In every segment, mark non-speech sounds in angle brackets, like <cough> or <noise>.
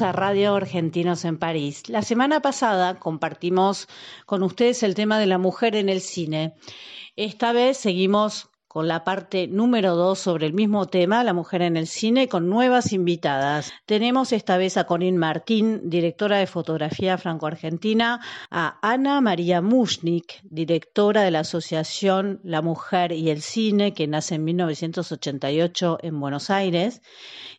A Radio Argentinos en París. La semana pasada compartimos con ustedes el tema de la mujer en el cine. Esta vez seguimos con la parte número dos sobre el mismo tema, la mujer en el cine, con nuevas invitadas. Tenemos esta vez a Corinne Martín, directora de fotografía franco-argentina, a Ana María Mushnik, directora de la Asociación La Mujer y el Cine, que nace en 1988 en Buenos Aires,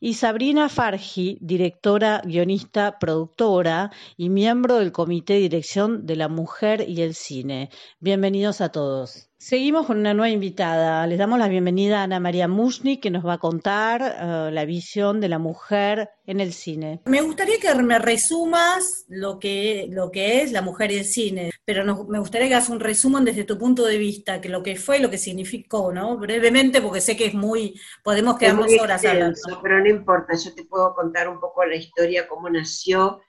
y Sabrina Fargi, directora, guionista, productora y miembro del Comité de Dirección de la Mujer y el Cine. Bienvenidos a todos. Seguimos con una nueva invitada. Les damos la bienvenida a Ana María Mushnik, que nos va a contar uh, la visión de la mujer en el cine. Me gustaría que me resumas lo que, lo que es la mujer y el cine, pero no, me gustaría que hagas un resumen desde tu punto de vista, que lo que fue y lo que significó, ¿no? Brevemente, porque sé que es muy, podemos quedarnos muy horas extenso, hablando. Pero no importa, yo te puedo contar un poco la historia, cómo nació.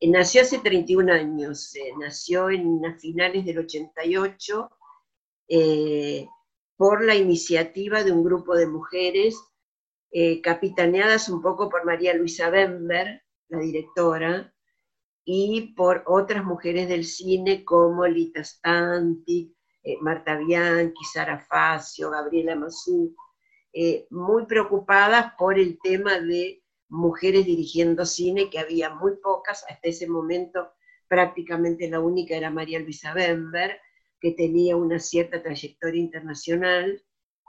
Eh, nació hace 31 años, eh, nació en a finales del 88 eh, por la iniciativa de un grupo de mujeres eh, capitaneadas un poco por María Luisa Bember, la directora, y por otras mujeres del cine como Lita Stanti, eh, Marta Bianchi, Sara Facio, Gabriela Mazú, muy preocupadas por el tema de mujeres dirigiendo cine, que había muy pocas, hasta ese momento prácticamente la única era María Luisa Bember, que tenía una cierta trayectoria internacional,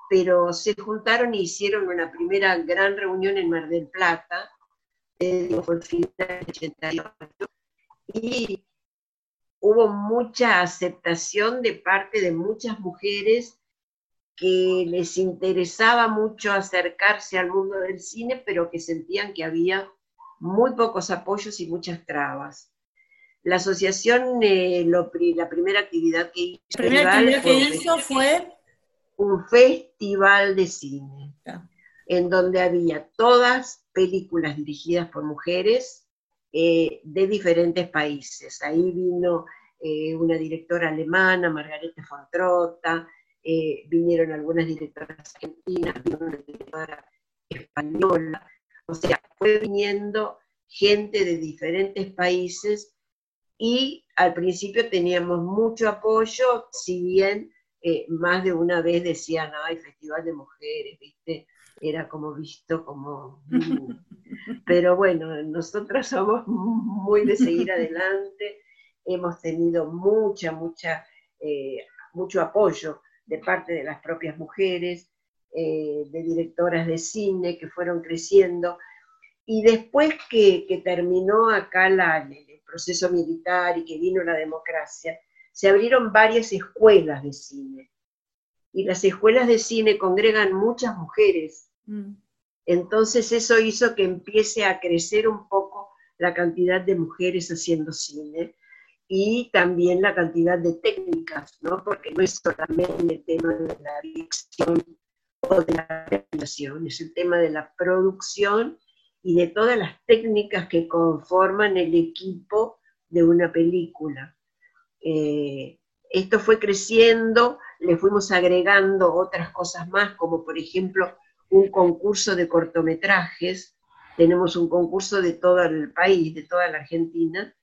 pero se juntaron y hicieron una primera gran reunión en Mar del Plata, eh, fue el final del 88, y hubo mucha aceptación de parte de muchas mujeres que les interesaba mucho acercarse al mundo del cine, pero que sentían que había muy pocos apoyos y muchas trabas. La asociación, eh, lo, la primera actividad que hizo, La primera actividad que hizo fue un festival de cine, en donde había todas películas dirigidas por mujeres eh, de diferentes países. Ahí vino eh, una directora alemana, Margarete von Trotta, eh, vinieron algunas directoras argentinas, vino una directora española, o sea, fue viniendo gente de diferentes países y al principio teníamos mucho apoyo, si bien eh, más de una vez decían, ay, Festival de Mujeres, ¿viste? Era como visto como... <laughs> Pero bueno, nosotros somos muy de seguir <laughs> adelante, hemos tenido mucha, mucha, eh, mucho apoyo de parte de las propias mujeres, eh, de directoras de cine que fueron creciendo. Y después que, que terminó acá la, el proceso militar y que vino la democracia, se abrieron varias escuelas de cine. Y las escuelas de cine congregan muchas mujeres. Mm. Entonces eso hizo que empiece a crecer un poco la cantidad de mujeres haciendo cine y también la cantidad de técnicas, ¿no? Porque no es solamente el tema de la dirección o de la realización, es el tema de la producción y de todas las técnicas que conforman el equipo de una película. Eh, esto fue creciendo, le fuimos agregando otras cosas más, como por ejemplo un concurso de cortometrajes, tenemos un concurso de todo el país, de toda la Argentina,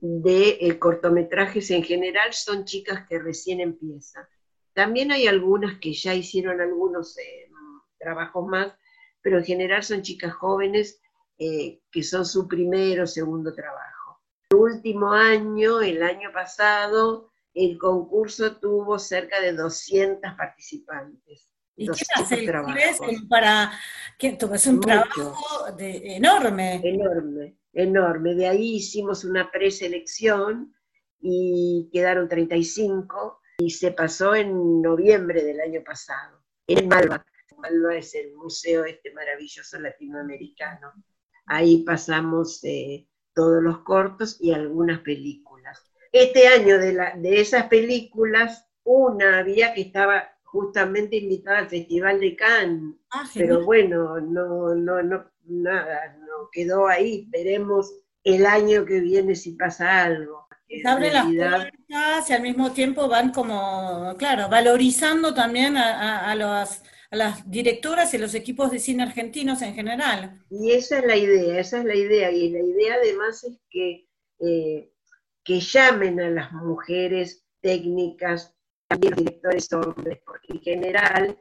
de eh, cortometrajes en general, son chicas que recién empiezan. También hay algunas que ya hicieron algunos eh, trabajos más, pero en general son chicas jóvenes eh, que son su primero o segundo trabajo. El último año, el año pasado, el concurso tuvo cerca de 200 participantes. ¿Y qué 200 hace el juez para que es un Mucho. trabajo de- enorme? Enorme, enorme. De ahí hicimos una preselección y quedaron 35 y se pasó en noviembre del año pasado, en Malva. Es el museo este maravilloso latinoamericano. Ahí pasamos eh, todos los cortos y algunas películas. Este año de, la, de esas películas, una había que estaba justamente invitada al Festival de Cannes, ah, pero bueno, no, no, no, nada, no quedó ahí. Veremos el año que viene si pasa algo. Se abren las puertas y al mismo tiempo van como, claro, valorizando también a, las directoras y los equipos de cine argentinos en general. Y esa es la idea, esa es la idea. Y la idea además es que, eh, que llamen a las mujeres técnicas, también directores hombres, porque en general,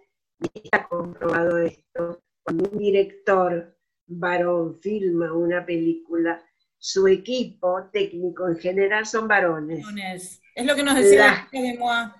está comprobado esto, cuando un director varón filma una película, su equipo técnico en general son varones. Es lo que nos decía de Moa.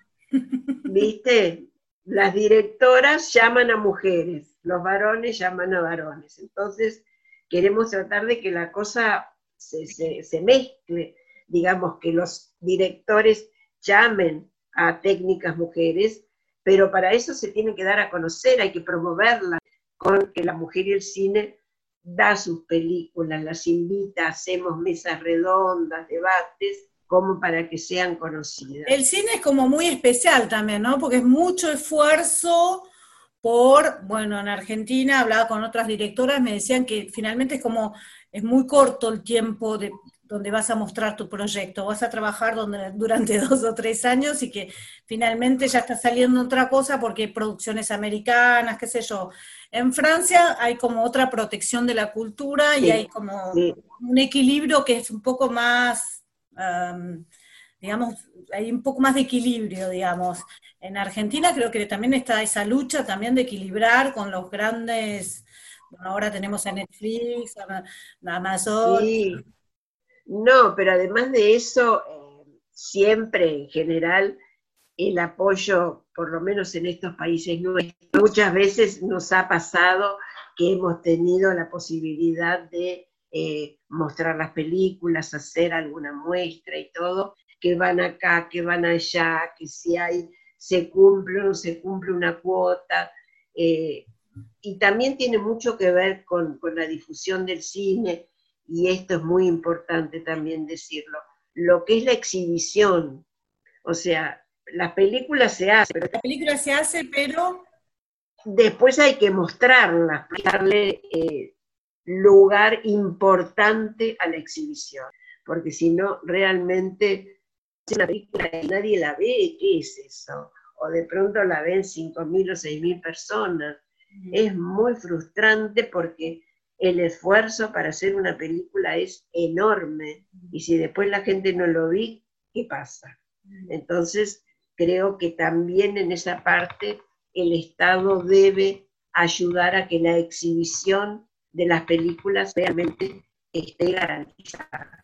¿Viste? Las directoras llaman a mujeres, los varones llaman a varones. Entonces, queremos tratar de que la cosa se, mezcle, digamos, que los directores llamen a técnicas mujeres, pero para eso se tiene que dar a conocer, hay que promoverla, con que la mujer y el cine da sus películas, las invita, hacemos mesas redondas, debates, como para que sean conocidas. El cine es como muy especial también, ¿no? Porque es mucho esfuerzo por, bueno, en Argentina hablaba con otras directoras, me decían que finalmente es como, es muy corto el tiempo de, donde vas a mostrar tu proyecto, vas a trabajar donde, durante <laughs> dos o tres años y que finalmente ya está saliendo otra cosa porque hay producciones americanas, qué sé yo. En Francia hay como otra protección de la cultura y hay como un equilibrio que es un poco más, digamos, hay un poco más de equilibrio, digamos. En Argentina creo que también está esa lucha también de equilibrar con los grandes, bueno, ahora tenemos a Netflix, a Amazon. No, pero además de eso, eh, siempre en general el apoyo, por lo menos en estos países muchas veces nos ha pasado que hemos tenido la posibilidad de eh, mostrar las películas, hacer alguna muestra y todo, que van acá, que van allá, que si hay, se cumple o no se cumple una cuota. Eh, y también tiene mucho que ver con, con la difusión del cine, y esto es muy importante también decirlo, lo que es la exhibición. O sea, la película se hace. Pero la película se hace, pero... Después hay que mostrarla, darle eh, lugar importante a la exhibición, porque si no, realmente es una película y nadie la ve, ¿qué es eso? O de pronto la ven 5.000 o 6.000 personas. Es muy frustrante porque el esfuerzo para hacer una película es enorme y si después la gente no lo vi, ¿qué pasa? Entonces, creo que también en esa parte el Estado debe ayudar a que la exhibición de las películas realmente esté garantizada.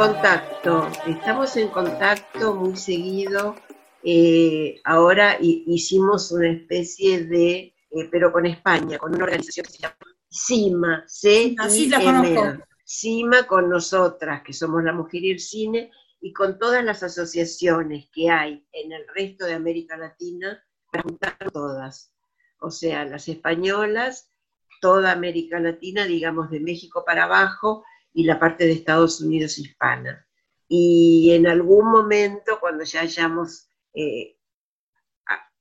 Contacto, estamos en contacto muy seguido. Eh, ahora hicimos una especie de, eh, pero con España, con una organización que se llama CIMA, c Así la conozco. CIMA con nosotras, que somos la mujer y el cine, y con todas las asociaciones que hay en el resto de América Latina, para juntar todas. O sea, las españolas, toda América Latina, digamos de México para abajo, y la parte de Estados Unidos hispana. Y en algún momento, cuando ya hayamos eh,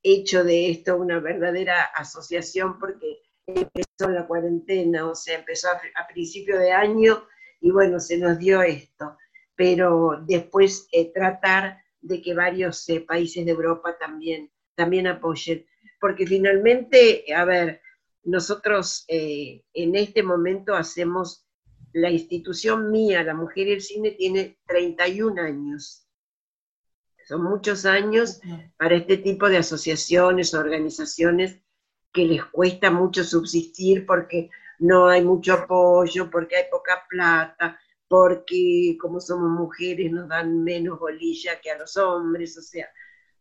hecho de esto una verdadera asociación, porque empezó la cuarentena, o sea, empezó a, principio de año y bueno, se nos dio esto. Pero después eh, tratar de que varios eh, países de Europa también, también apoyen. Porque finalmente, a ver, nosotros en este momento hacemos la institución mía, la mujer y el cine, tiene 31 años. Son muchos años para este tipo de asociaciones, organizaciones que les cuesta mucho subsistir porque no hay mucho apoyo, porque hay poca plata, porque como somos mujeres nos dan menos bolilla que a los hombres, o sea,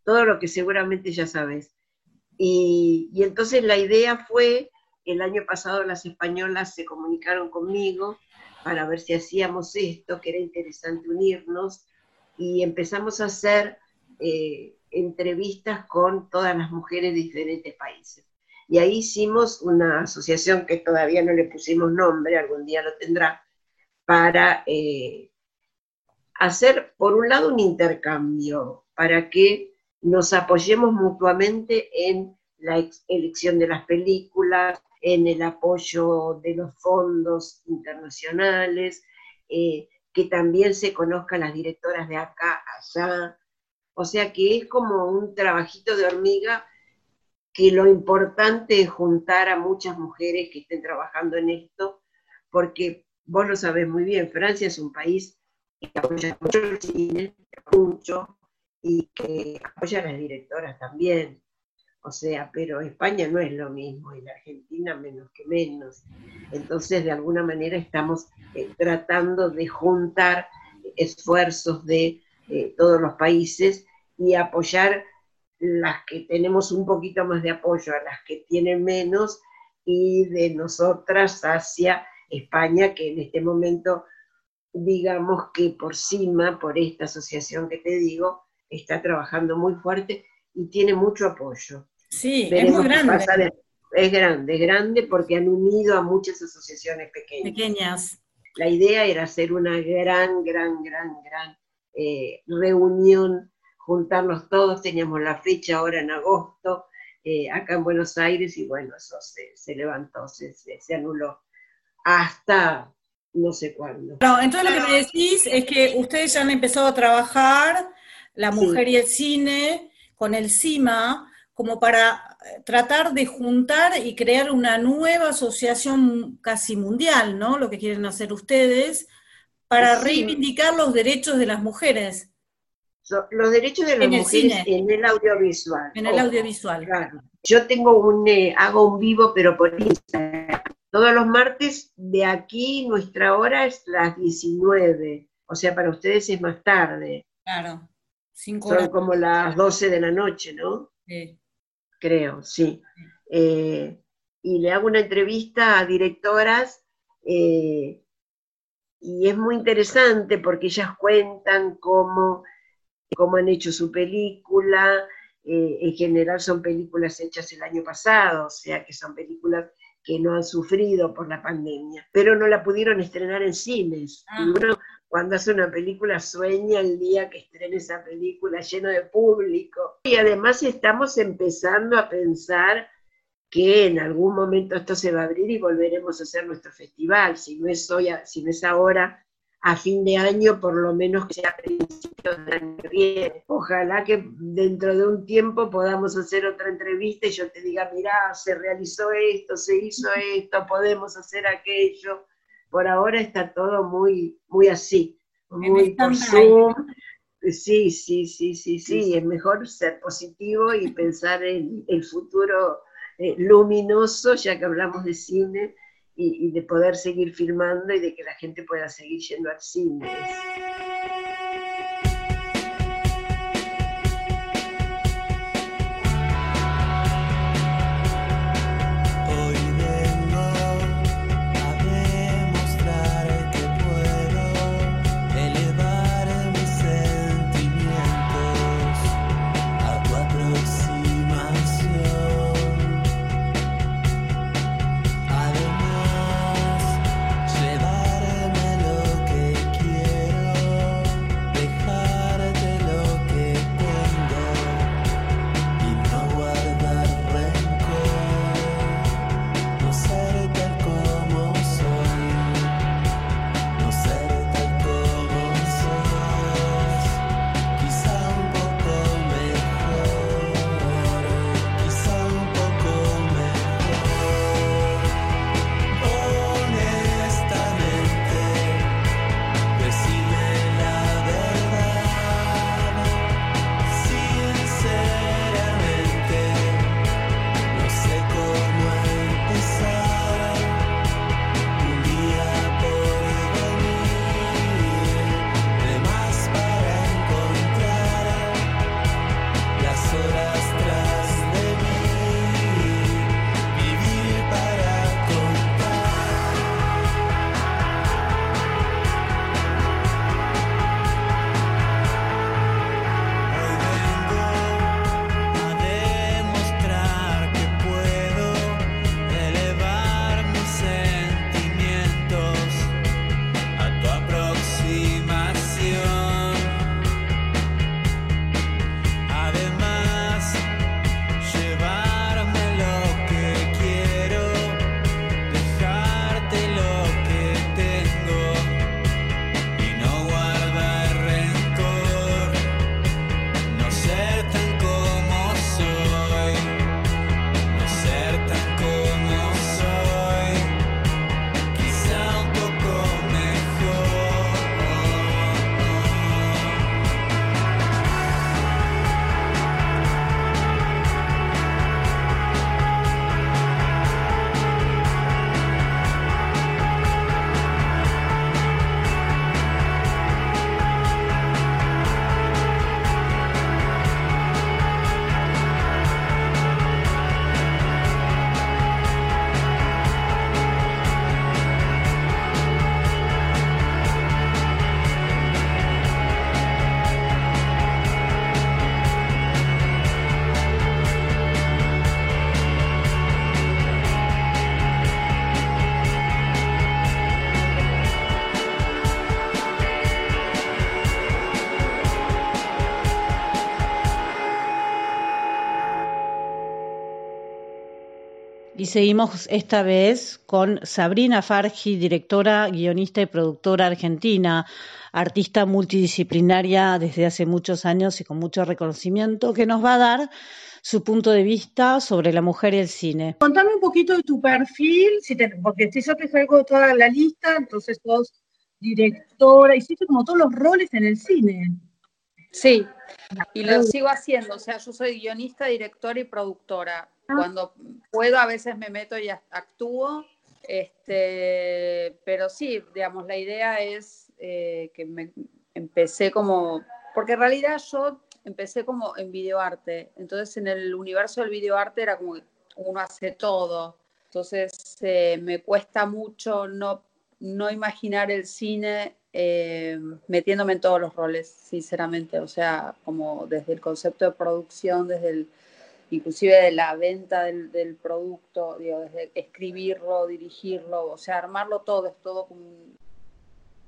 todo lo que seguramente ya sabes. Y, y entonces la idea fue, el año pasado las españolas se comunicaron conmigo para ver si hacíamos esto, que era interesante unirnos, y empezamos a hacer eh, entrevistas con todas las mujeres de diferentes países. Y ahí hicimos una asociación que todavía no le pusimos nombre, algún día lo tendrá, para eh, hacer, por un lado, un intercambio, para que nos apoyemos mutuamente en la elección de las películas, en el apoyo de los fondos internacionales, eh, que también se conozcan las directoras de acá, allá. O sea que es como un trabajito de hormiga que lo importante es juntar a muchas mujeres que estén trabajando en esto, porque vos lo sabés muy bien, Francia es un país que apoya mucho el cine, mucho, y que apoya a las directoras también. O sea, pero España no es lo mismo y la Argentina menos que menos. Entonces, de alguna manera estamos eh, tratando de juntar esfuerzos de eh, todos los países y apoyar las que tenemos un poquito más de apoyo a las que tienen menos y de nosotras hacia España, que en este momento, digamos que por cima, por esta asociación que te digo, está trabajando muy fuerte y tiene mucho apoyo. Sí, es muy grande. es grande, es grande porque han unido a muchas asociaciones pequeñas. Pequeñas. La idea era hacer una gran, gran, gran, gran eh, reunión, juntarnos todos, teníamos la fecha ahora en agosto, eh, acá en Buenos Aires, y bueno, eso se, levantó, se, se, anuló. Hasta no sé cuándo. No, entonces lo que me decís es que ustedes ya han empezado a trabajar, la mujer y el cine, con el CIMA, como para eh, tratar de juntar y crear una nueva asociación casi mundial, ¿no? Lo que quieren hacer ustedes, para reivindicar los derechos de las mujeres. los derechos de las mujeres en el audiovisual. En el audiovisual. Claro. Yo tengo un, eh, hago un vivo, pero por Instagram. Todos los martes de aquí, nuestra hora es las 19. O sea, para ustedes es más tarde. Claro. Cinco Son como las 12 de la noche, ¿no? Sí creo, sí. Eh, y le hago una entrevista a directoras eh, y es muy interesante porque ellas cuentan cómo, cómo han hecho su película. Eh, en general son películas hechas el año pasado, o sea que son películas que no han sufrido por la pandemia, pero no la pudieron estrenar en cines. Ah cuando hace una película sueña el día que estrene esa película lleno de público. Y además estamos empezando a pensar que en algún momento esto se va a abrir y volveremos a hacer nuestro festival, si no es hoy, si no es ahora, a fin de año, por lo menos que sea a principios del año que viene. Ojalá que dentro de un tiempo podamos hacer otra entrevista y yo te diga, mirá, se realizó esto, se hizo <laughs> esto, podemos hacer aquello por ahora está todo muy, muy así, muy por Zoom. Sí, sí, sí, sí, sí, es mejor ser positivo y pensar en el futuro eh, luminoso, ya que hablamos de cine, y, de poder seguir filmando y de que la gente pueda seguir yendo al cine. Seguimos esta vez con Sabrina Fargi, directora, guionista y productora argentina, artista multidisciplinaria desde hace muchos años y con mucho reconocimiento, que nos va a dar su punto de vista sobre la mujer y el cine. Contame un poquito de tu perfil, si porque si yo te salgo toda la lista, entonces sos directora, hiciste como todos los roles en el cine. Sí, y lo sigo haciendo, o sea, yo soy guionista, directora y productora. Cuando puedo a veces me meto y actúo, este, pero sí, digamos, la idea es eh, que me empecé como, porque en realidad yo empecé como en videoarte, entonces en el universo del videoarte era como uno hace todo, entonces eh, me cuesta mucho no, no imaginar el cine eh, metiéndome en todos los roles, sinceramente, o sea, como desde el concepto de producción, desde el inclusive de la venta del, producto, digo, desde escribirlo, dirigirlo, o sea, armarlo todo, es todo como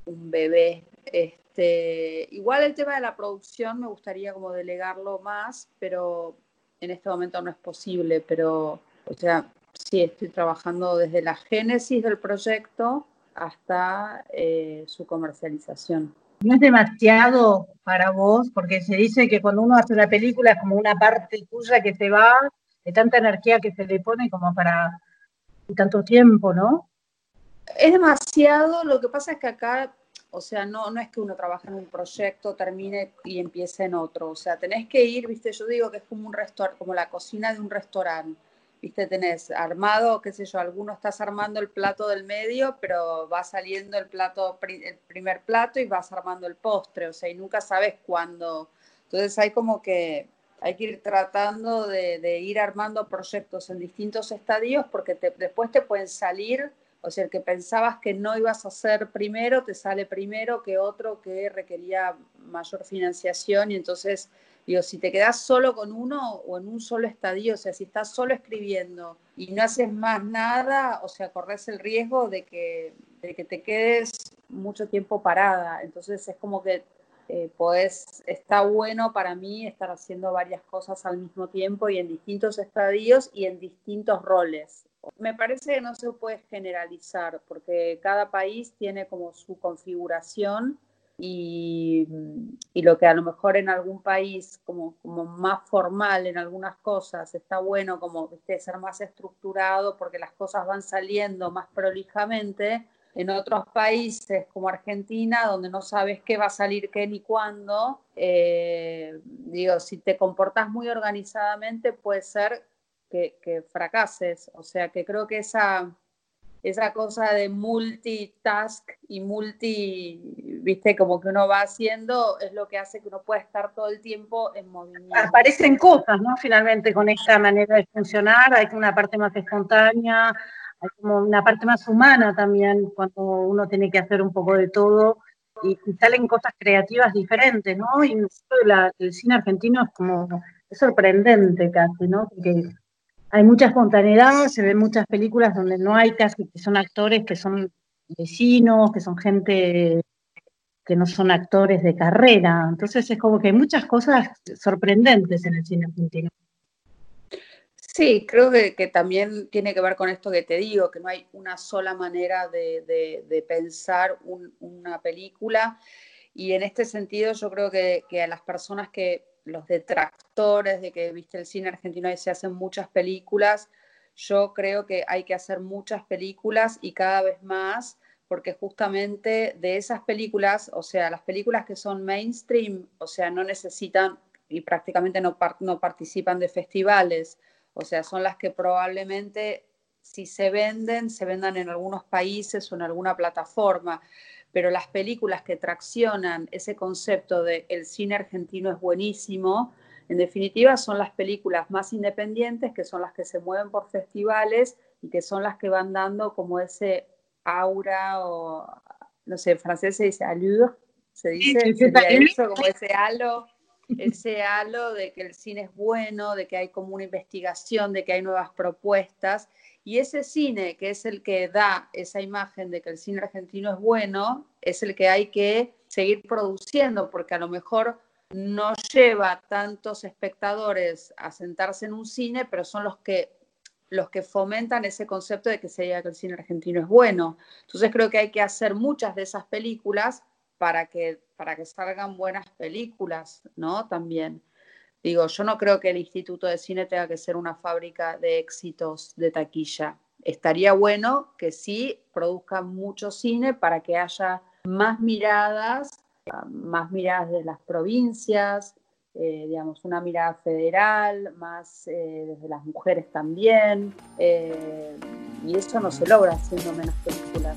un, bebé. Este, igual el tema de la producción me gustaría como delegarlo más, pero en este momento no es posible, pero, o sea, sí, estoy trabajando desde la génesis del proyecto hasta eh, su comercialización no es demasiado para vos, porque se dice que cuando uno hace una película es como una parte tuya que se va, de tanta energía que se le pone como para tanto tiempo, ¿no? Es demasiado, lo que pasa es que acá, o sea, no, no es que uno trabaje en un proyecto, termine y empiece en otro, o sea, tenés que ir, viste, yo digo que es como un restaurante, como la cocina de un restaurante. Viste, tenés armado, qué sé yo, alguno estás armando el plato del medio, pero va saliendo el plato, el primer plato y vas armando el postre, o sea, y nunca sabes cuándo. Entonces hay como que hay que ir tratando de, ir armando proyectos en distintos estadios porque después te pueden salir, o sea, el que pensabas que no ibas a hacer primero, te sale primero que otro que requería mayor financiación y entonces Digo, si te quedas solo con uno o en un solo estadio, o sea, si estás solo escribiendo y no haces más nada, o sea, corres el riesgo de que, de que te quedes mucho tiempo parada. Entonces es como que eh, está bueno para mí estar haciendo varias cosas al mismo tiempo y en distintos estadios y en distintos roles. Me parece que no se puede generalizar porque cada país tiene como su configuración y, y, lo que a lo mejor en algún país como, como más formal en algunas cosas está bueno como ¿viste? ser más estructurado porque las cosas van saliendo más prolijamente, en otros países como Argentina, donde no sabes qué va a salir qué ni cuándo, eh, digo, si te comportas muy organizadamente puede ser que fracases, o sea que creo que esa esa cosa de multitask y multi, viste, como que uno va haciendo, es lo que hace que uno pueda estar todo el tiempo en movimiento. Aparecen cosas, ¿no? Finalmente con esta manera de funcionar, hay una parte más espontánea, hay como una parte más humana también, cuando uno tiene que hacer un poco de todo y, salen cosas creativas diferentes, ¿no? Y el cine argentino es como, es sorprendente casi, ¿no? Porque hay mucha espontaneidad, se ven muchas películas donde no hay casi, que son actores que son vecinos, que son gente que no son actores de carrera. Entonces es como que hay muchas cosas sorprendentes en el cine argentino. Sí, creo que, también tiene que ver con esto que te digo, que no hay una sola manera de, pensar una película. Y en este sentido yo creo que, que a las personas que los detractores de que, viste, el cine argentino y se hacen muchas películas, yo creo que hay que hacer muchas películas y cada vez más, porque justamente de esas películas, o sea, las películas que son mainstream, o sea, no necesitan y prácticamente no, no participan de festivales, o sea, son las que probablemente si se venden, se vendan en algunos países o en alguna plataforma pero las películas que traccionan ese concepto de el cine argentino es buenísimo, en definitiva son las películas más independientes, que son las que se mueven por festivales y que son las que van dando como ese aura o, no sé, en francés se dice allure, se dice, eso, como ese halo, ese halo de que el cine es bueno, de que hay como una investigación, de que hay nuevas propuestas y ese cine, que es el que da esa imagen de que el cine argentino es bueno, es el que hay que seguir produciendo, porque a lo mejor no lleva tantos espectadores a sentarse en un cine, pero son los que los que fomentan ese concepto de que se diga que el cine argentino es bueno. Entonces creo que hay que hacer muchas de esas películas para que, para que salgan buenas películas, ¿no? También. Digo, yo no creo que el Instituto de Cine tenga que ser una fábrica de éxitos de taquilla. Estaría bueno que sí produzcan mucho cine para que haya más miradas, más miradas de las provincias, eh, digamos, una mirada federal, más eh, desde las mujeres también. Eh, y eso no se logra haciendo menos películas.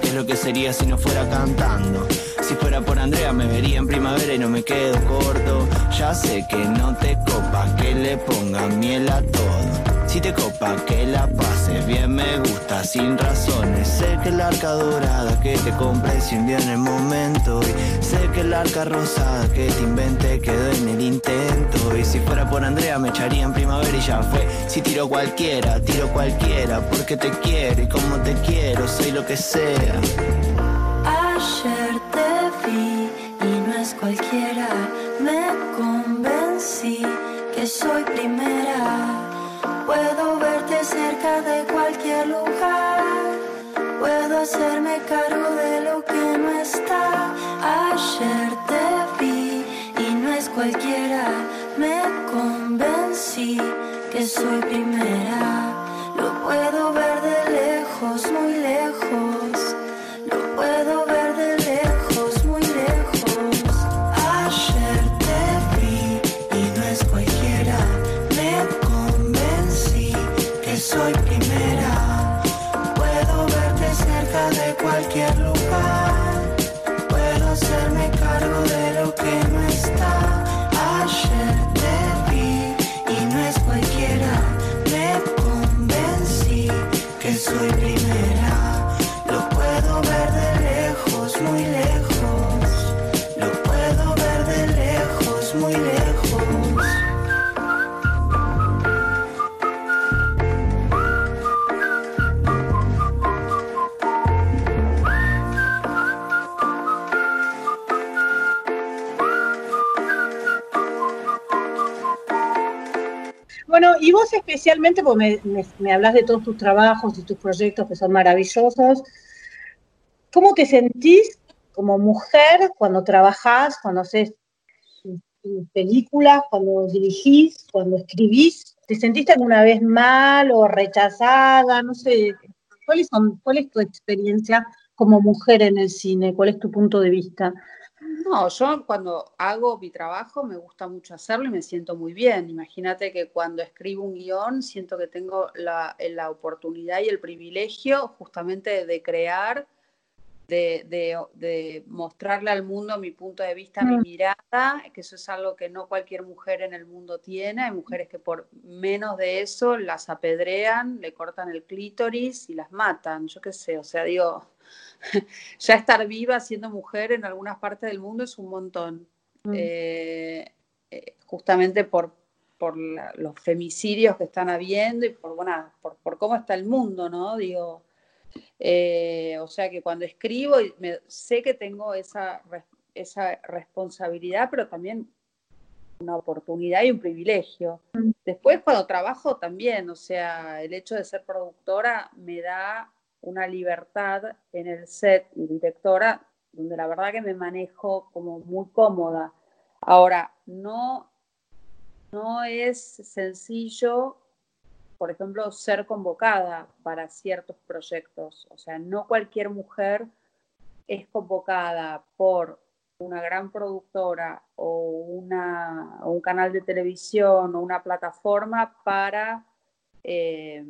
qué es lo que sería si no fuera cantando. Si fuera por Andrea me vería en primavera y no me quedo corto. Ya sé que no te copa que le ponga miel a todo. Si te copa que la pases bien me gusta sin razones. Sé que el arca dorada que te compré hundió en el momento. Y sé que el arca rosada que te inventé quedó en el intento. Y si fuera por Andrea me echaría en primavera y ya fue. Si tiro cualquiera, tiro cualquiera Porque te quiero y como te quiero soy lo que sea que soy primera. Lo puedo ver de lejos, muy lejos. Especialmente, porque me, hablas de todos tus trabajos y tus proyectos que son maravillosos, ¿cómo te sentís como mujer cuando trabajás, cuando haces películas, cuando dirigís, cuando escribís? ¿Te sentiste alguna vez mal o rechazada? No sé, ¿cuáles ¿cuál es tu experiencia como mujer en el cine? ¿Cuál es tu punto de vista? No, yo cuando hago mi trabajo me gusta mucho hacerlo y me siento muy bien. Imagínate que cuando escribo un guion siento que tengo la, la oportunidad y el privilegio justamente de crear, de, de, de, mostrarle al mundo mi punto de vista, mm. mi mirada, que eso es algo que no cualquier mujer en el mundo tiene. Hay mujeres que por menos de eso las apedrean, le cortan el clítoris y las matan. Yo qué sé, o sea, digo <laughs> ya estar viva siendo mujer en algunas partes del mundo es un montón. Mm. Eh, eh, justamente por, por la, los femicidios que están habiendo y por, bueno, por, por, cómo está el mundo, ¿no? Digo, eh, o sea que cuando escribo me, sé que tengo esa, esa responsabilidad, pero también una oportunidad y un privilegio. Mm. Después cuando trabajo también, o sea, el hecho de ser productora me da una libertad en el set y directora, donde la verdad que me manejo como muy cómoda. Ahora, no, no es sencillo, por ejemplo, ser convocada para ciertos proyectos. O sea, no cualquier mujer es convocada por una gran productora o, una, un canal de televisión o una plataforma para eh,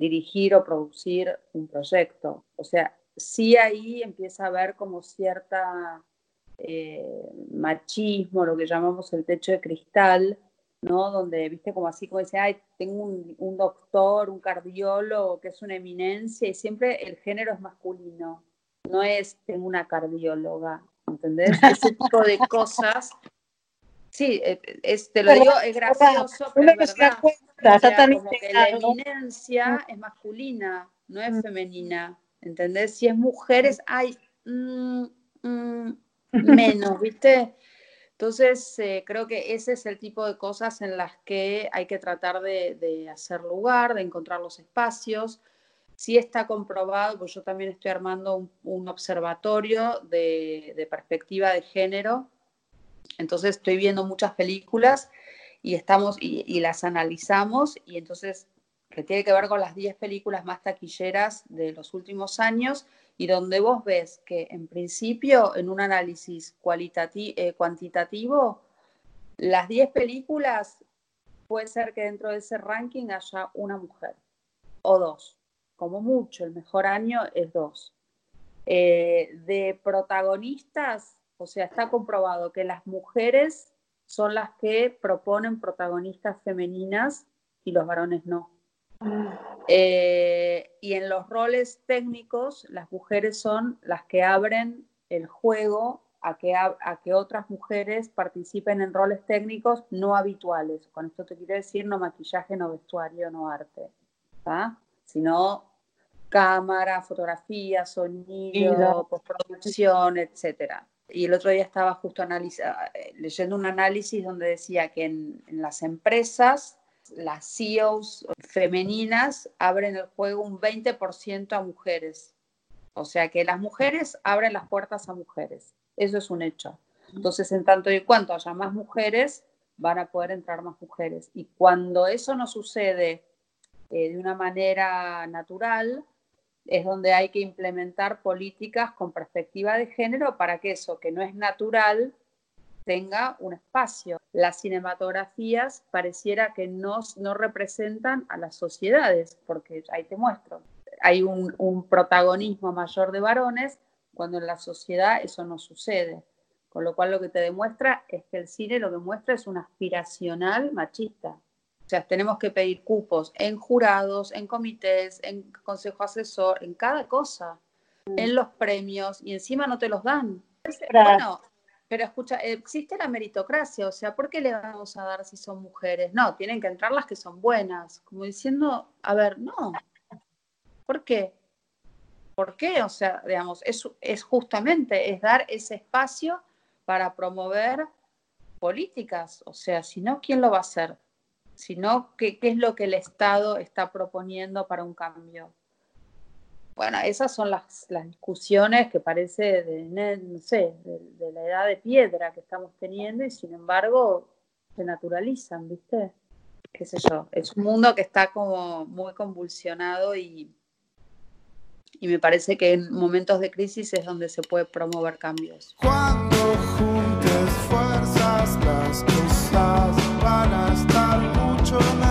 dirigir o producir un proyecto. O sea, sí ahí empieza a haber como cierta eh, machismo, lo que llamamos el techo de cristal, ¿no? Donde, viste, como así, como dice, ay, tengo un, un, doctor, un cardiólogo que es una eminencia y siempre el género es masculino, no es tengo una cardióloga, ¿entendés? <laughs> Ese tipo de cosas. Sí, es, te lo digo, es gracioso, pero es verdad. O sea, como que la eminencia es masculina, no es femenina, ¿entendés? Si es mujeres, hay mm, mm, <laughs> menos, ¿viste? Entonces, eh, creo que ese es el tipo de cosas en las que hay que tratar de, de hacer lugar, de encontrar los espacios. Sí está comprobado, pues yo también estoy armando un, un observatorio de, de, perspectiva de género. Entonces, estoy viendo muchas películas y, estamos, y, las analizamos y entonces que tiene que ver con las 10 películas más taquilleras de los últimos años y donde vos ves que en principio en un análisis eh, cuantitativo las 10 películas puede ser que dentro de ese ranking haya una mujer o dos, como mucho, el mejor año es dos. Eh, de protagonistas, o sea, está comprobado que las mujeres son las que proponen protagonistas femeninas y los varones no. Eh, y en los roles técnicos, las mujeres son las que abren el juego a que, a, que otras mujeres participen en roles técnicos no habituales. Con esto te quiero decir no maquillaje, no vestuario, no arte, sino cámara, fotografía, sonido, postproducción, etc. Y el otro día estaba justo eh, leyendo un análisis donde decía que en, en las empresas las CEOs femeninas abren el juego un 20% a mujeres. O sea que las mujeres abren las puertas a mujeres. Eso es un hecho. Entonces, en tanto y cuanto haya más mujeres, van a poder entrar más mujeres. Y cuando eso no sucede eh, de una manera natural, es donde hay que implementar políticas con perspectiva de género para que eso que no es natural tenga un espacio. Las cinematografías pareciera que no, no representan a las sociedades, porque ahí te muestro, hay un, un protagonismo mayor de varones cuando en la sociedad eso no sucede. Con lo cual lo que te demuestra es que el cine lo que muestra es un aspiracional machista. O sea, tenemos que pedir cupos en jurados, en comités, en consejo asesor, en cada cosa, en los premios, y encima no te los dan. Bueno, pero escucha, existe la meritocracia, o sea, ¿por qué le vamos a dar si son mujeres? No, tienen que entrar las que son buenas, como diciendo, a ver, no. ¿Por qué? ¿Por qué? O sea, digamos, es, es justamente, es dar ese espacio para promover políticas. O sea, si no, ¿quién lo va a hacer? Si no, ¿qué, ¿qué, es lo que el Estado está proponiendo para un cambio? Bueno, esas son las, las discusiones que parece de, no sé, de, la edad de piedra que estamos teniendo y sin embargo se naturalizan, ¿viste? Qué sé yo, es un mundo que está como muy convulsionado y, y me parece que en momentos de crisis es donde se puede promover cambios. Cuando juntes fuerzas, las cosas van a estar mucho mejor.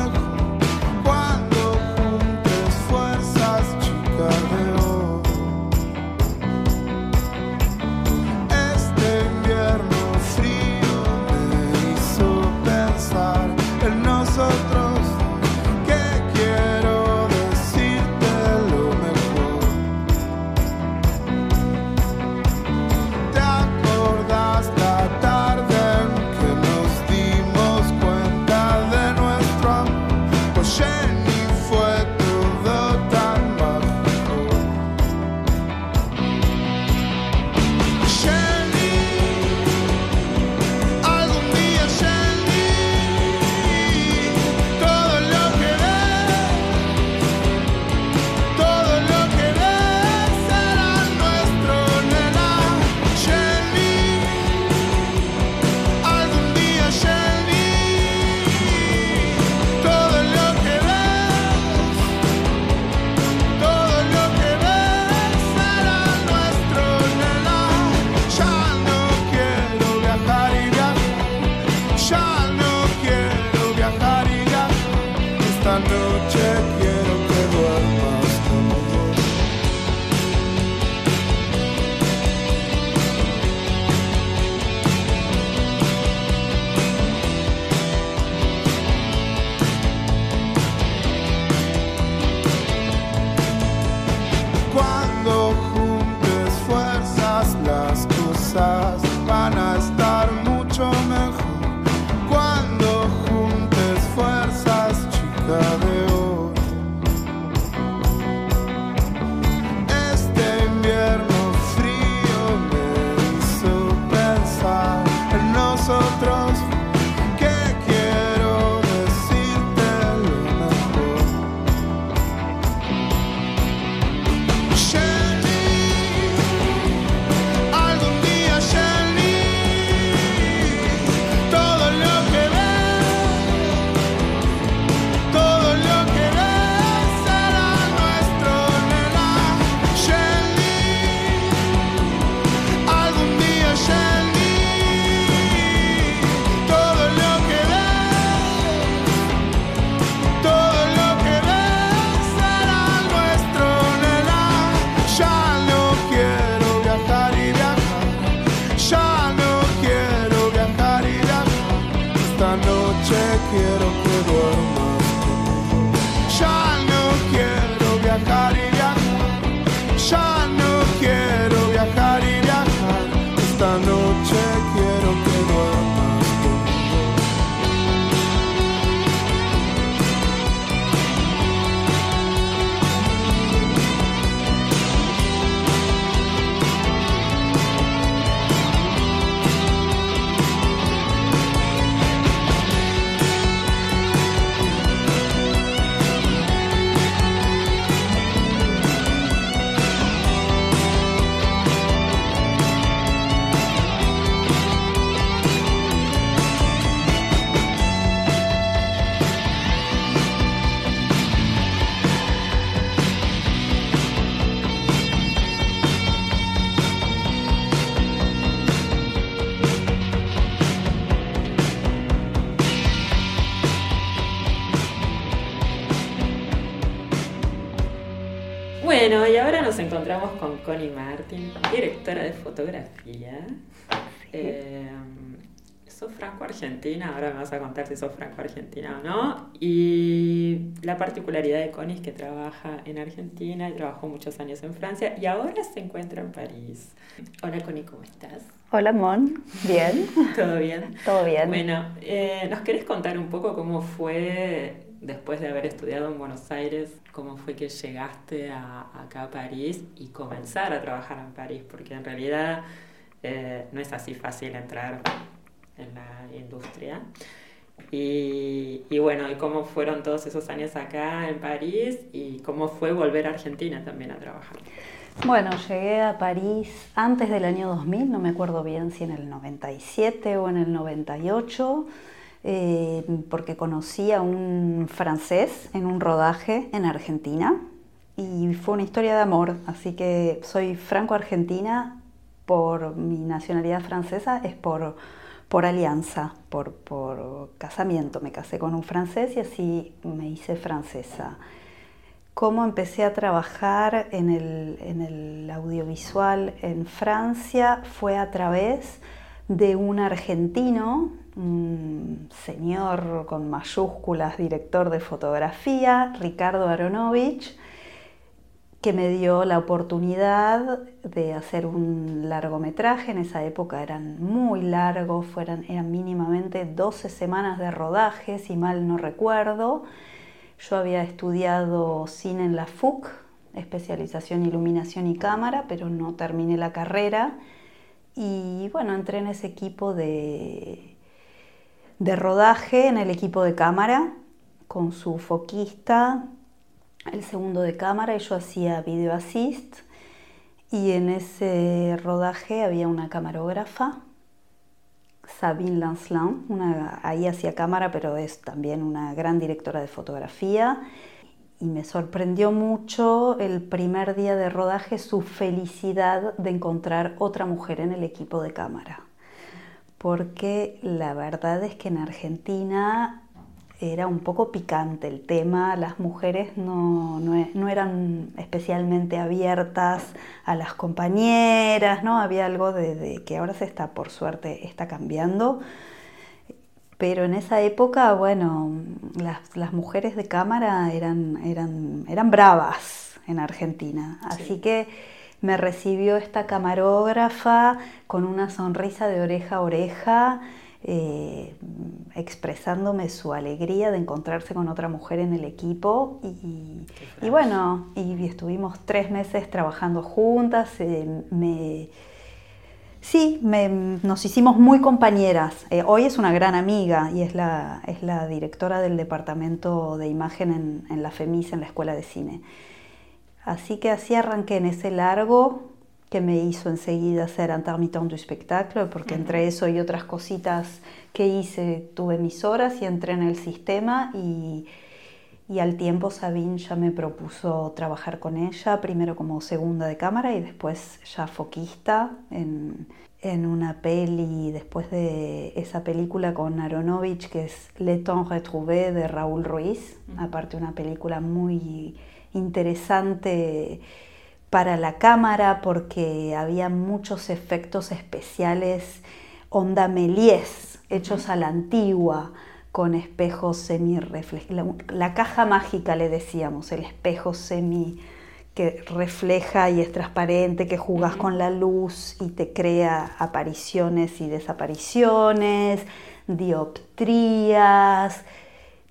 Connie Martin, directora de fotografía. Eh, sos franco-argentina, ahora me vas a contar si sos franco-argentina o no. Y la particularidad de Connie es que trabaja en Argentina y trabajó muchos años en Francia y ahora se encuentra en París. Hola Connie, ¿cómo estás? Hola Mon, bien, <laughs> ¿Todo bien? todo bien. Bueno, eh, ¿nos querés contar un poco cómo fue, después de haber estudiado en Buenos Aires, cómo fue que llegaste a, acá a París y comenzar a trabajar en París? Porque en realidad eh, no es así fácil entrar en la industria. Y, y bueno, y cómo fueron todos esos años acá en París y cómo fue volver a Argentina también a trabajar. Bueno, llegué a París antes del año 2000, no me acuerdo bien si en el 97 o en el 98, eh, porque conocí a un francés en un rodaje en Argentina y fue una historia de amor, así que soy franco-argentina por mi nacionalidad francesa, es por, por alianza, por, por casamiento. Me casé con un francés y así me hice francesa. Cómo empecé a trabajar en el, en el audiovisual en Francia fue a través de un argentino, un señor con mayúsculas, director de fotografía, Ricardo Aronovich, que me dio la oportunidad de hacer un largometraje. En esa época eran muy largos, fueran, eran mínimamente 12 semanas de rodaje, si mal no recuerdo. Yo había estudiado cine en la FUC, especialización iluminación y cámara, pero no terminé la carrera. Y bueno, entré en ese equipo de, de rodaje, en el equipo de cámara, con su foquista, el segundo de cámara, y yo hacía video assist. Y en ese rodaje había una camarógrafa, Sabine Lancelin, una, ahí hacía cámara, pero es también una gran directora de fotografía. Y me sorprendió mucho el primer día de rodaje su felicidad de encontrar otra mujer en el equipo de cámara. Porque la verdad es que en Argentina era un poco picante el tema, las mujeres no, no, no, eran especialmente abiertas a las compañeras, ¿no? Había algo de, de, que ahora se está, por suerte, está cambiando. Pero en esa época, bueno, las, las mujeres de cámara eran, eran, eran bravas en Argentina. Así sí. que me recibió esta camarógrafa con una sonrisa de oreja a oreja eh, expresándome su alegría de encontrarse con otra mujer en el equipo y, y bueno, y estuvimos tres meses trabajando juntas, eh, me, sí, me, nos hicimos muy compañeras. Eh, hoy es una gran amiga y es la, es la directora del departamento de imagen en, en la FEMIS, en la Escuela de Cine. Así que así arranqué en ese largo que me hizo enseguida ser intermittent du spectacle, porque entre eso y otras cositas que hice tuve mis horas y entré en el sistema y, y al tiempo Sabine ya me propuso trabajar con ella, primero como segunda de cámara y después ya foquista en, en una peli, después de esa película con Aronovich que es Le Temps Retrouvé de Raúl Ruiz, aparte una película muy interesante para la cámara porque había muchos efectos especiales onda Méliès, hechos a la antigua, con espejos semi la, la caja mágica le decíamos, el espejo semi que refleja y es transparente, que jugas con la luz y te crea apariciones y desapariciones, dioptrías,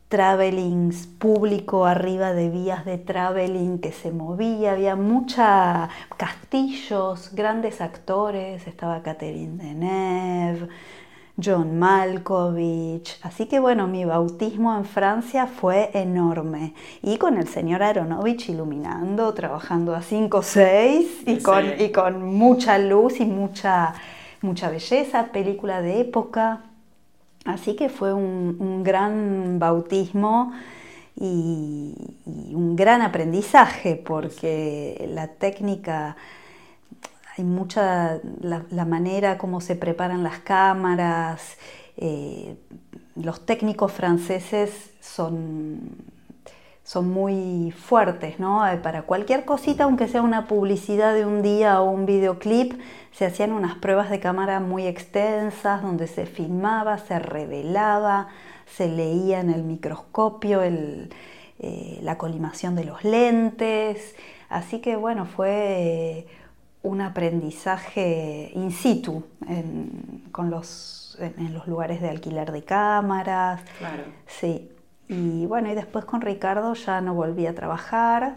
travelings público arriba de vías de traveling que se movía, había muchos castillos, grandes actores, estaba Catherine Deneuve, John Malkovich. Así que bueno, mi bautismo en Francia fue enorme. Y con el señor Aronovich iluminando, trabajando a 5 o 6 y, con, y con mucha luz y mucha, mucha belleza, película de época. Así que fue un, gran bautismo y, un gran aprendizaje porque la técnica hay mucha, la, manera como se preparan las cámaras, eh, los técnicos franceses son, son muy fuertes, ¿no? Eh, para cualquier cosita, aunque sea una publicidad de un día o un videoclip, se hacían unas pruebas de cámara muy extensas donde se filmaba, se revelaba, se leía en el microscopio eh, la colimación de los lentes. Así que bueno, fue un aprendizaje in situ en, con los, en, los lugares de alquiler de cámaras. Claro. Sí. Y bueno, y después con Ricardo ya no volví a trabajar,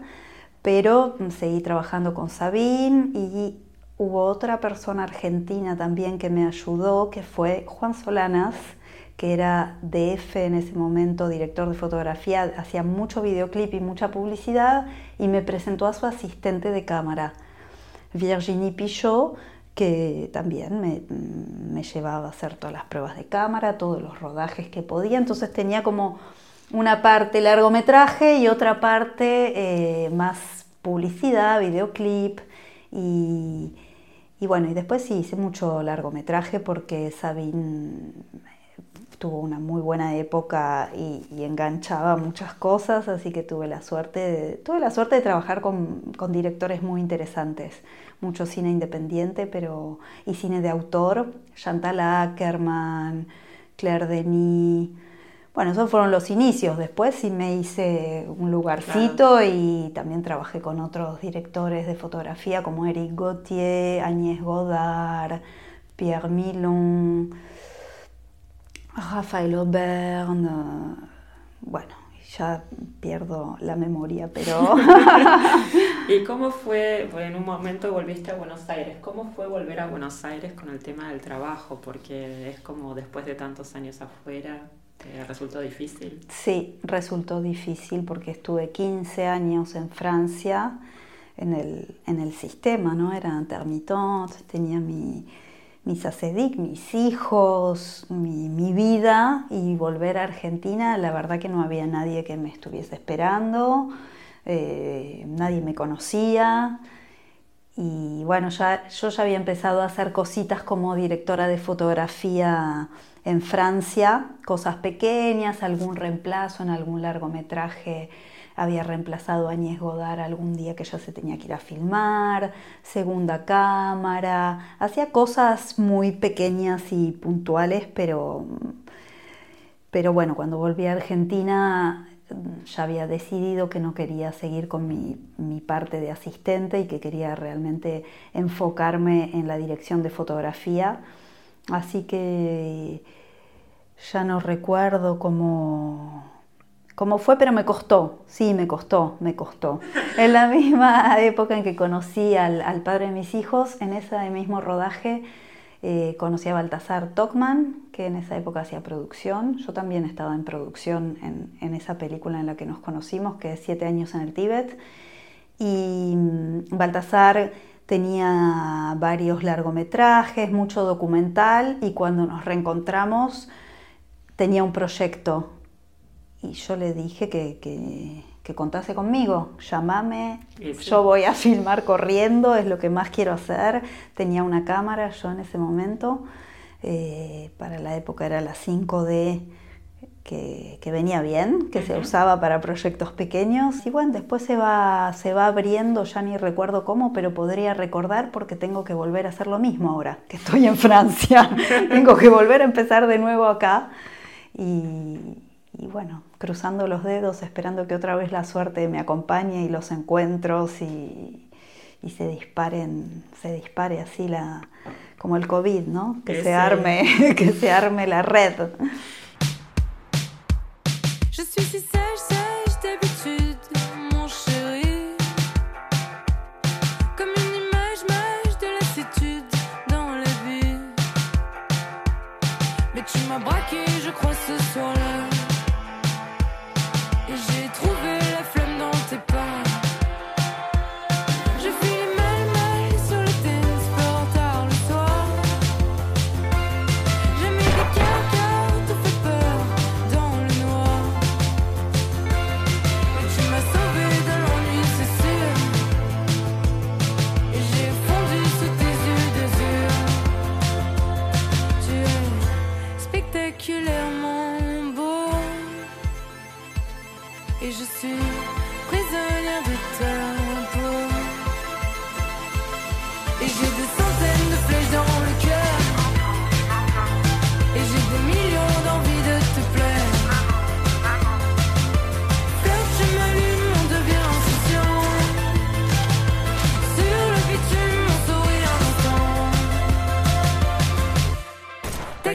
pero seguí trabajando con Sabine y hubo otra persona argentina también que me ayudó, que fue Juan Solanas, que era DF en ese momento, director de fotografía, hacía mucho videoclip y mucha publicidad, y me presentó a su asistente de cámara Virginie Pichot, que también me, llevaba a hacer todas las pruebas de cámara, todos los rodajes que podía. Entonces tenía como una parte largometraje y otra parte eh, más publicidad, videoclip y, y, bueno, y después sí hice mucho largometraje porque Sabine tuvo una muy buena época y, enganchaba muchas cosas, así que tuve la suerte de, tuve la suerte de trabajar con, directores muy interesantes, mucho cine independiente pero, y cine de autor, Chantal Ackerman, Claire Denis. Bueno, esos fueron los inicios. Después sí me hice un lugarcito y también trabajé con otros directores de fotografía como Eric Gauthier, Agnès Godard, Pierre Milon. Rafael Aubert, bueno, ya pierdo la memoria, pero... <laughs> ¿Y cómo fue, en un momento volviste a Buenos Aires, cómo fue volver a Buenos Aires con el tema del trabajo? Porque es como después de tantos años afuera, ¿resultó difícil? Sí, resultó difícil porque estuve 15 años en Francia en el, en el sistema, ¿no? Era intermitente, tenía mi mis asedic, mis hijos, mi, vida y volver a Argentina, la verdad que no había nadie que me estuviese esperando, eh, nadie me conocía y bueno, ya, yo ya había empezado a hacer cositas como directora de fotografía en Francia, cosas pequeñas, algún reemplazo en algún largometraje había reemplazado a Añez Godard algún día que ya se tenía que ir a filmar, segunda cámara, hacía cosas muy pequeñas y puntuales, pero, pero bueno, cuando volví a Argentina ya había decidido que no quería seguir con mi, mi, parte de asistente y que quería realmente enfocarme en la dirección de fotografía. Así que ya no recuerdo cómo, como fue, pero me costó, sí, me costó, me costó. En la misma época en que conocí al, padre de mis hijos, en ese mismo rodaje eh, conocí a Baltasar Tokman, que en esa época hacía producción. Yo también estaba en producción en, esa película en la que nos conocimos, que es Siete años en el Tíbet. Y mm, Baltasar tenía varios largometrajes, mucho documental, y cuando nos reencontramos tenía un proyecto y yo le dije que, que, contase conmigo, llámame, yo voy a filmar corriendo, es lo que más quiero hacer. Tenía una cámara yo en ese momento, eh, para la época era la 5D, que, venía bien, que se usaba para proyectos pequeños. Y bueno, después se va, se va abriendo, ya ni recuerdo cómo, pero podría recordar porque tengo que volver a hacer lo mismo ahora, que estoy en Francia. <laughs> tengo que volver a empezar de nuevo acá y, bueno, cruzando los dedos, esperando que otra vez la suerte me acompañe y los encuentros y, se disparen, se dispare así la como el COVID, ¿no? Que se arme, <laughs> que se arme la red. suis si sage, sage d'habitude, mon chéri. Comme une image mage de lassitude dans la vie. Mais tu m'as braqué, je crois, ce soir-là.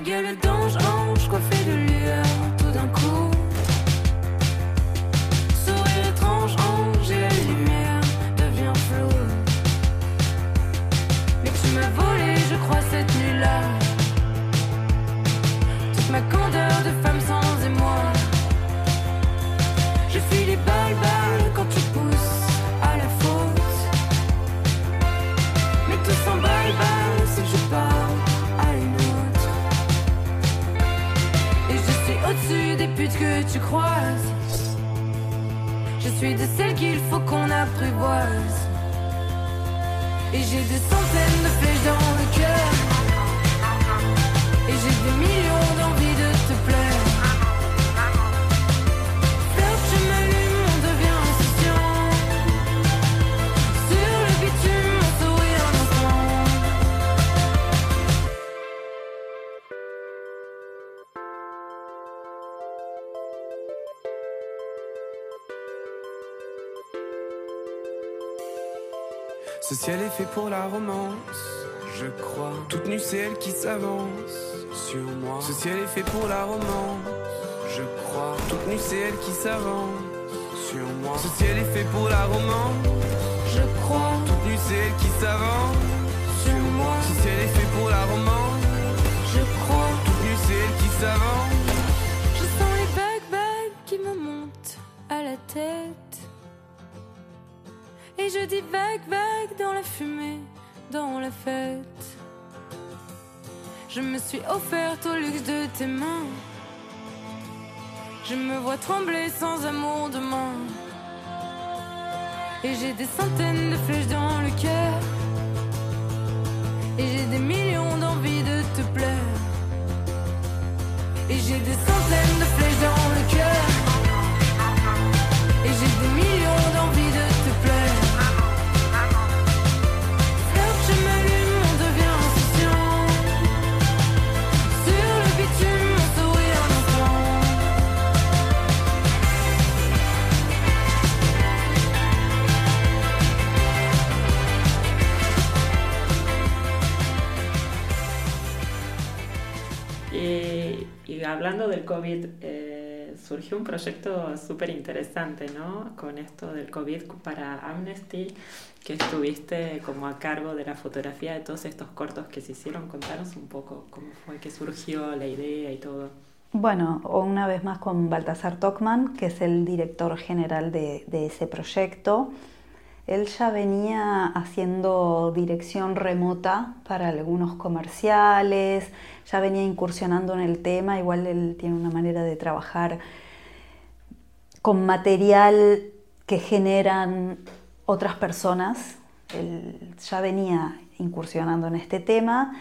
get it que tu croises. Je suis de celles qu'il faut qu'on apprivoise. Et j'ai des centaines de flèches dans le cœur. Et j'ai des millions. Fait pour la romance, je crois. Toute nue, c'est elle qui s'avance sur moi. Ce ciel est fait pour la romance, je crois. Toute nue, c'est elle qui s'avance sur moi. Ce ciel est fait pour la romance, je crois. Toute nue, c'est elle qui s'avance sur moi. Ce ciel est fait pour la romance, je crois. Toute nue, c'est elle qui s'avance. Je sens les bagues, bagues qui me montent à la tête. Et je dis vague, vague dans la fumée, dans la fête. Je me suis offerte au luxe de tes mains. Je me vois trembler sans amour demain. Et j'ai des centaines de flèches dans le cœur. Et j'ai des millions d'envies de te plaire. Et j'ai des centaines de flèches dans le cœur. Et j'ai des millions hablando del COVID, eh, surgió un proyecto súper interesante, ¿no? Con esto del COVID para Amnesty, que estuviste como a cargo de la fotografía de todos estos cortos que se hicieron. Contanos un poco cómo fue que surgió la idea y todo. Bueno, una vez más con Baltasar Tockman, que es el director general de, de ese proyecto. Él ya venía haciendo dirección remota para algunos comerciales, ya venía incursionando en el tema, igual él tiene una manera de trabajar con material que generan otras personas. Él ya venía incursionando en este tema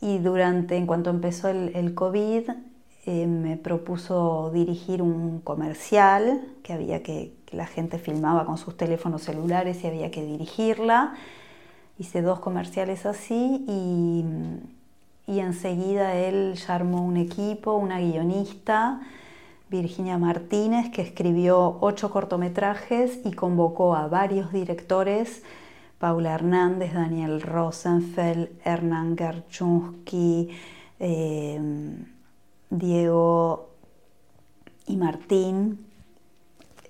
y durante, en cuanto empezó el, COVID, eh, me propuso dirigir un comercial que había que, la gente filmaba con sus teléfonos celulares y había que dirigirla. Hice dos comerciales así y, y enseguida él ya armó un equipo, una guionista, Virginia Martínez, que escribió ocho cortometrajes y convocó a varios directores, Paula Hernández, Daniel Rosenfeld, Hernán Gerchunski, eh, Diego y Martín.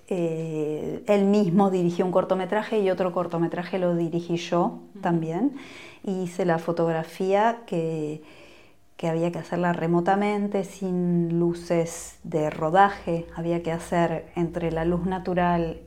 Eh, él mismo dirigió un cortometraje y otro cortometraje lo dirigí yo también. Y hice la fotografía que que había que hacerla remotamente, sin luces de rodaje, había que hacer entre la luz natural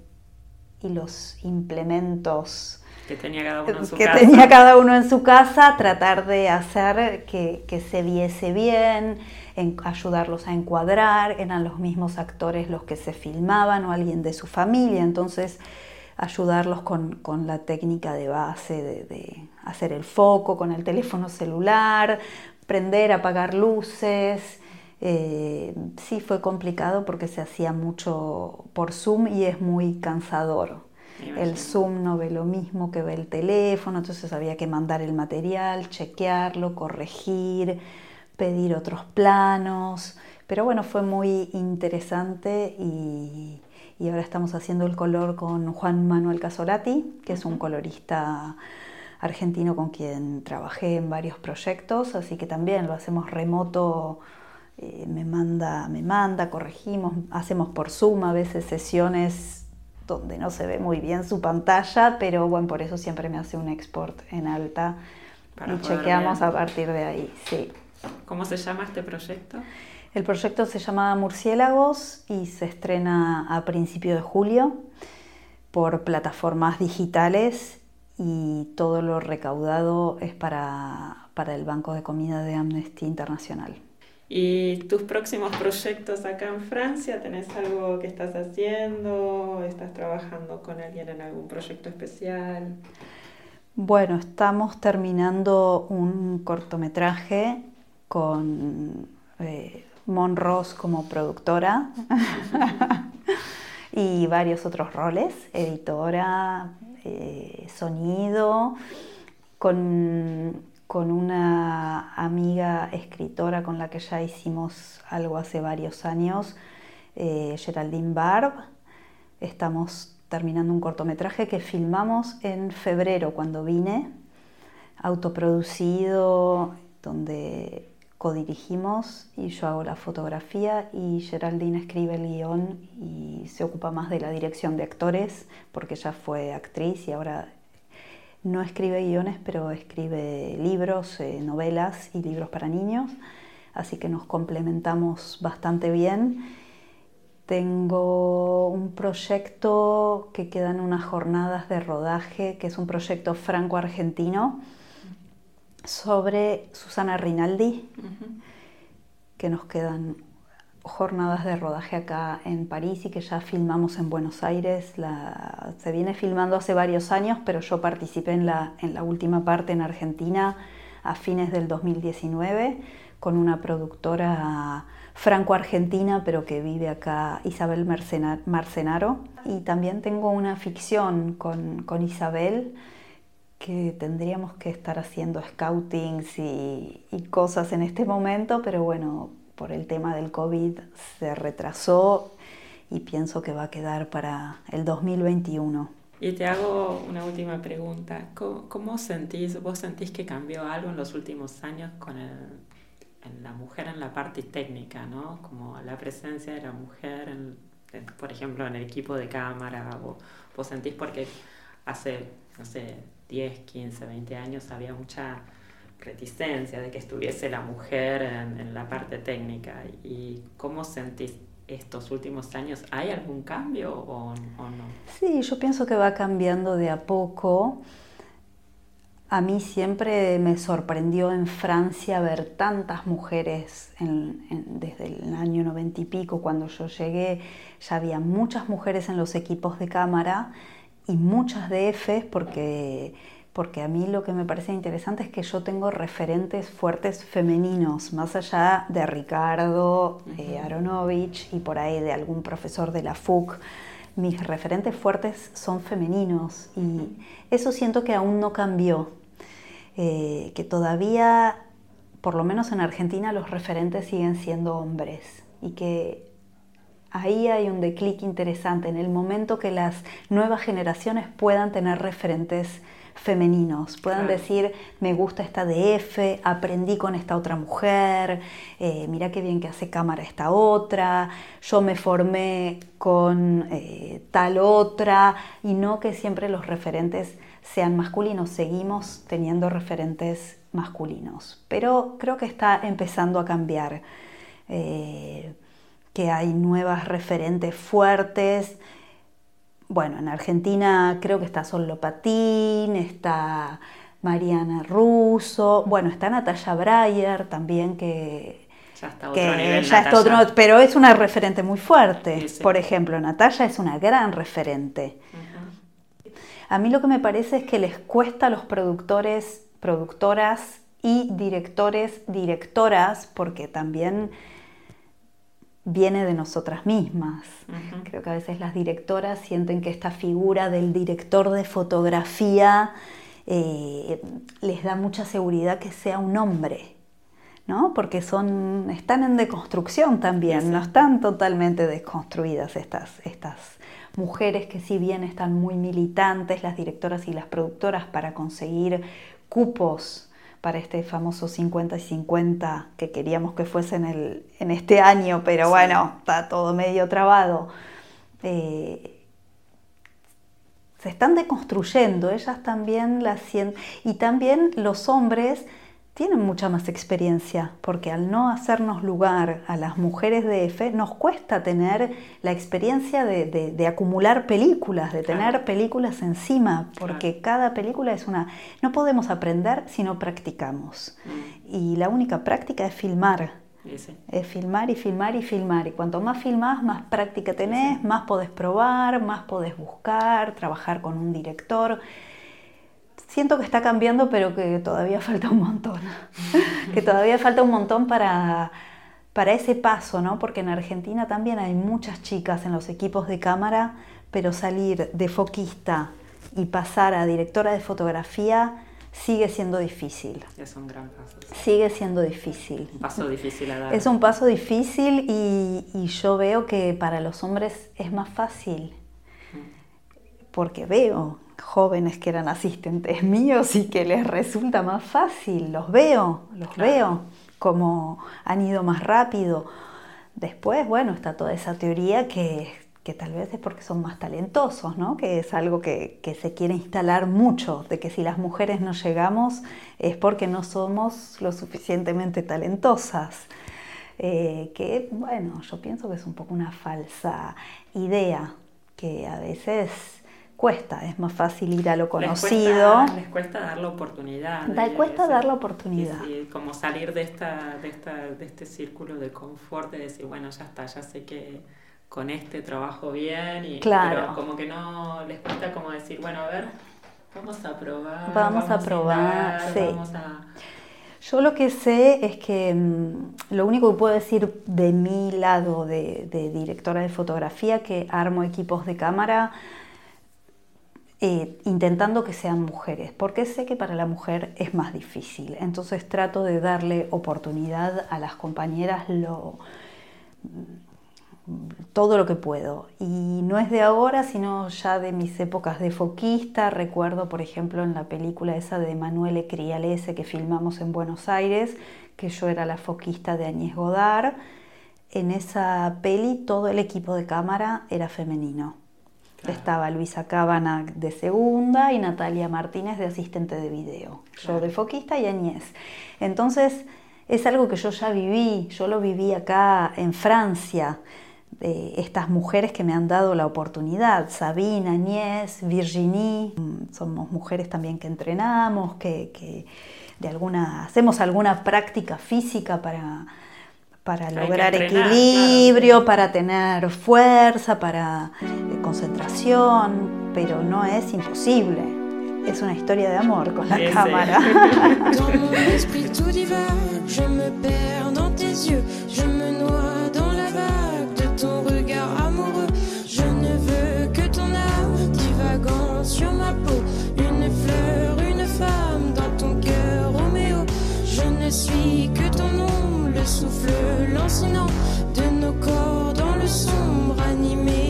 y los implementos que tenía cada uno en su que casa. tenía cada uno en su casa, tratar de hacer que, que se viese bien, en, ayudarlos a encuadrar, eran los mismos actores los que se filmaban o alguien de su familia, entonces ayudarlos con, con la técnica de base de, de, hacer el foco con el teléfono celular, prender, apagar luces. Eh, sí fue complicado porque se hacía mucho por Zoom y es muy cansador. El Zoom no ve lo mismo que ve el teléfono, entonces había que mandar el material, chequearlo, corregir, pedir otros planos. Pero bueno, fue muy interesante y, y ahora estamos haciendo el color con Juan Manuel Casolati, que es un colorista argentino con quien trabajé en varios proyectos, así que también lo hacemos remoto, eh, me, manda, me manda, corregimos, hacemos por Zoom a veces sesiones donde no se ve muy bien su pantalla, pero bueno, por eso siempre me hace un export en alta Para y chequeamos a partir de ahí, sí. ¿Cómo se llama este proyecto? El proyecto se llama Murciélagos y se estrena a principio de julio por plataformas digitales y todo lo recaudado es para, para el Banco de Comida de Amnesty Internacional. ¿Y tus próximos proyectos acá en Francia? ¿Tenés algo que estás haciendo? ¿Estás trabajando con alguien en algún proyecto especial? Bueno, estamos terminando un cortometraje con eh, como productora <laughs> y varios otros roles, editora, eh, sonido, con, con una amiga escritora con la que ya hicimos algo hace varios años, eh, Geraldine Barb. Estamos terminando un cortometraje que filmamos en febrero cuando vine, autoproducido, donde codirigimos y yo hago la fotografía y Geraldine escribe el guion y se ocupa más de la dirección de actores porque ella fue actriz y ahora no escribe guiones pero escribe libros, eh, novelas y libros para niños, así que nos complementamos bastante bien. Tengo un proyecto que quedan unas jornadas de rodaje, que es un proyecto franco-argentino sobre Susana Rinaldi, que nos quedan jornadas de rodaje acá en París y que ya filmamos en Buenos Aires. La, se viene filmando hace varios años, pero yo participé en la, en la última parte en Argentina a fines del 2019 con una productora franco-argentina, pero que vive acá, Isabel Marcenaro. Y también tengo una ficción con, con Isabel que tendríamos que estar haciendo scoutings y, y cosas en este momento, pero bueno, por el tema del COVID se retrasó y pienso que va a quedar para el 2021. Y te hago una última pregunta. ¿Cómo, cómo sentís, vos sentís que cambió algo en los últimos años con el, en la mujer en la parte técnica, ¿no? Como la presencia de la mujer, en- en- por ejemplo, en el equipo de cámara. ¿Vos, vos sentís porque hace, no sé, 10, 15, 20 años había mucha reticencia de que estuviese la mujer en, en la parte técnica? ¿Y cómo sentís estos últimos años? ¿Hay algún cambio o, o no? Sí, yo pienso que va cambiando de a poco. A mí siempre me sorprendió en Francia ver tantas mujeres en- en- desde el año noventa y pico, cuando yo llegué, ya había muchas mujeres en los equipos de cámara y muchas DFs porque, porque a mí lo que me parece interesante es que yo tengo referentes fuertes femeninos, más allá de Ricardo eh, Aronovich y por ahí de algún profesor de la FUC mis referentes fuertes son femeninos y eso siento que aún no cambió, eh, que todavía por lo menos en Argentina, los referentes siguen siendo hombres y que ahí hay un declic interesante en el momento que las nuevas generaciones puedan tener referentes femeninos, puedan decir, me gusta esta DF, aprendí con esta otra mujer, eh, mira qué bien que hace cámara esta otra, yo me formé con eh, tal otra, y no que siempre los referentes sean masculinos, seguimos teniendo referentes masculinos, pero creo que está empezando a cambiar. Eh, que hay nuevas referentes fuertes, bueno, en Argentina creo que está Sol Patín, está Mariana Russo, bueno, está Natalia Breyer también que... Ya está otro nivel, ya está otro, pero es una referente muy fuerte. Por ejemplo, Natalia es una gran referente. A mí lo que me parece es que les cuesta a los productores, productoras y directores, directoras, porque también viene de nosotras mismas. Creo que a veces las directoras sienten que esta figura del director de fotografía eh, les da mucha seguridad que sea un hombre, ¿no? Porque son, están en deconstrucción también, no están totalmente desconstruidas estas, estas mujeres que si bien están muy militantes, las directoras y las productoras, para conseguir cupos para este famoso 50 y 50 que queríamos que fuese en, el, en este año, pero bueno, está todo medio trabado. Eh, se están deconstruyendo, ellas también la sienten, y también los hombres tienen mucha más experiencia, porque al no hacernos lugar a las mujeres de F, nos cuesta tener la experiencia de, acumular películas, de tener películas encima, porque cada película es una... No podemos aprender si no practicamos. Mm. Y la única práctica es filmar. Es filmar y filmar y filmar. Y cuanto más filmás, más práctica tenés, más podés probar, más podés buscar, trabajar con un director siento que está cambiando, pero que todavía <laughs> falta un montón. que todavía falta un montón para, para ese paso, ¿no? Porque en Argentina también hay muchas chicas en los equipos de cámara, pero salir de foquista y pasar a directora de fotografía sigue siendo difícil. Es un gran paso. Sigue siendo difícil. Un paso difícil a dar. Es un paso difícil y, y yo veo que para los hombres es más fácil. Porque veo jóvenes que eran asistentes <laughs> míos y que les resulta más fácil, los veo, los veo, como han ido más rápido. Después, bueno, está toda esa teoría que, que tal vez es porque son más talentosos, ¿no? que es algo que, que, se quiere instalar mucho, de que si las mujeres no llegamos es porque no somos lo suficientemente talentosas. Eh, que, bueno, yo pienso que es un poco una falsa idea, que a veces cuesta, es más fácil ir a lo conocido. Les cuesta, dar la oportunidad. Da, cuesta dar la oportunidad. como salir de, esta, de, esta, de este círculo de confort, de decir, bueno, ya está, ya sé que con este trabajo bien, y, claro. pero como que no les cuesta como decir, bueno, a ver, vamos a probar. Vamos, a probar, sí. Yo lo que sé es que mm, lo único que puedo decir de mi lado de, de directora de fotografía, que armo equipos de cámara, eh, intentando que sean mujeres, porque sé que para la mujer es más difícil. Entonces trato de darle oportunidad a las compañeras lo, todo lo que puedo. Y no es de ahora, sino ya de mis épocas de foquista. Recuerdo, por ejemplo, en la película esa de Manuele Crialese que filmamos en Buenos Aires, que yo era la foquista de Añez Godard. En esa peli todo el equipo de cámara era femenino. Estaba Luisa Cábana de segunda y Natalia Martínez de asistente de video. Yo de foquista y Añez. Entonces, es algo que yo ya viví, yo lo viví acá en Francia. estas mujeres que me han dado la oportunidad, Sabine, Añez, Virginie, somos mujeres también que entrenamos, que, de alguna, hacemos alguna práctica física para, para lograr equilibrio, para tener fuerza, para eh, concentración, pero no es imposible. Es una historia de amor con la Ese. cámara. <laughs> Suis souffle lancinant de nos corps dans le sombre animé.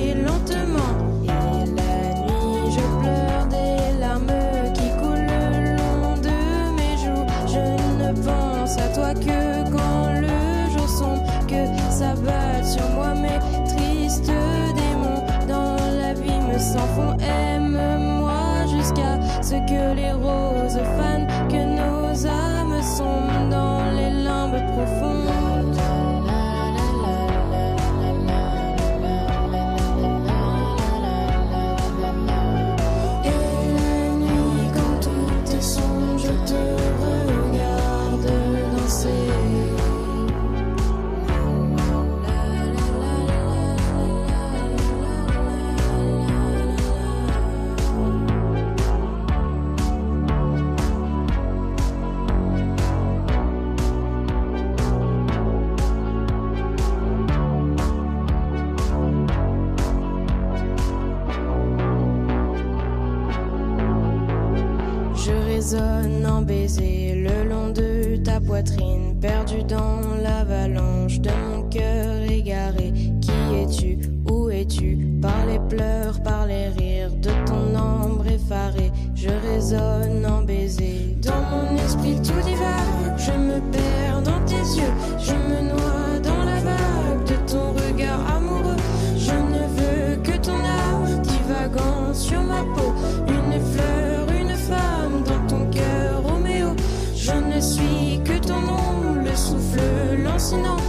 perdu dans l'avalanche de mon cœur égaré. Qui es-tu? Où es-tu? Par les pleurs, par les rires de ton ombre effarée, je résonne en baiser. Dans mon esprit tout divin. personal.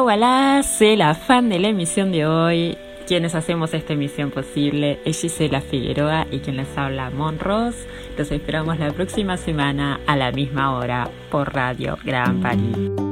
Walá Walá, sé la fan de la emisión de hoy. Quienes hacemos esta emisión posible es Gisela Figueroa y quien les habla Monros. Los esperamos la próxima semana a la misma hora por Radio Gran París.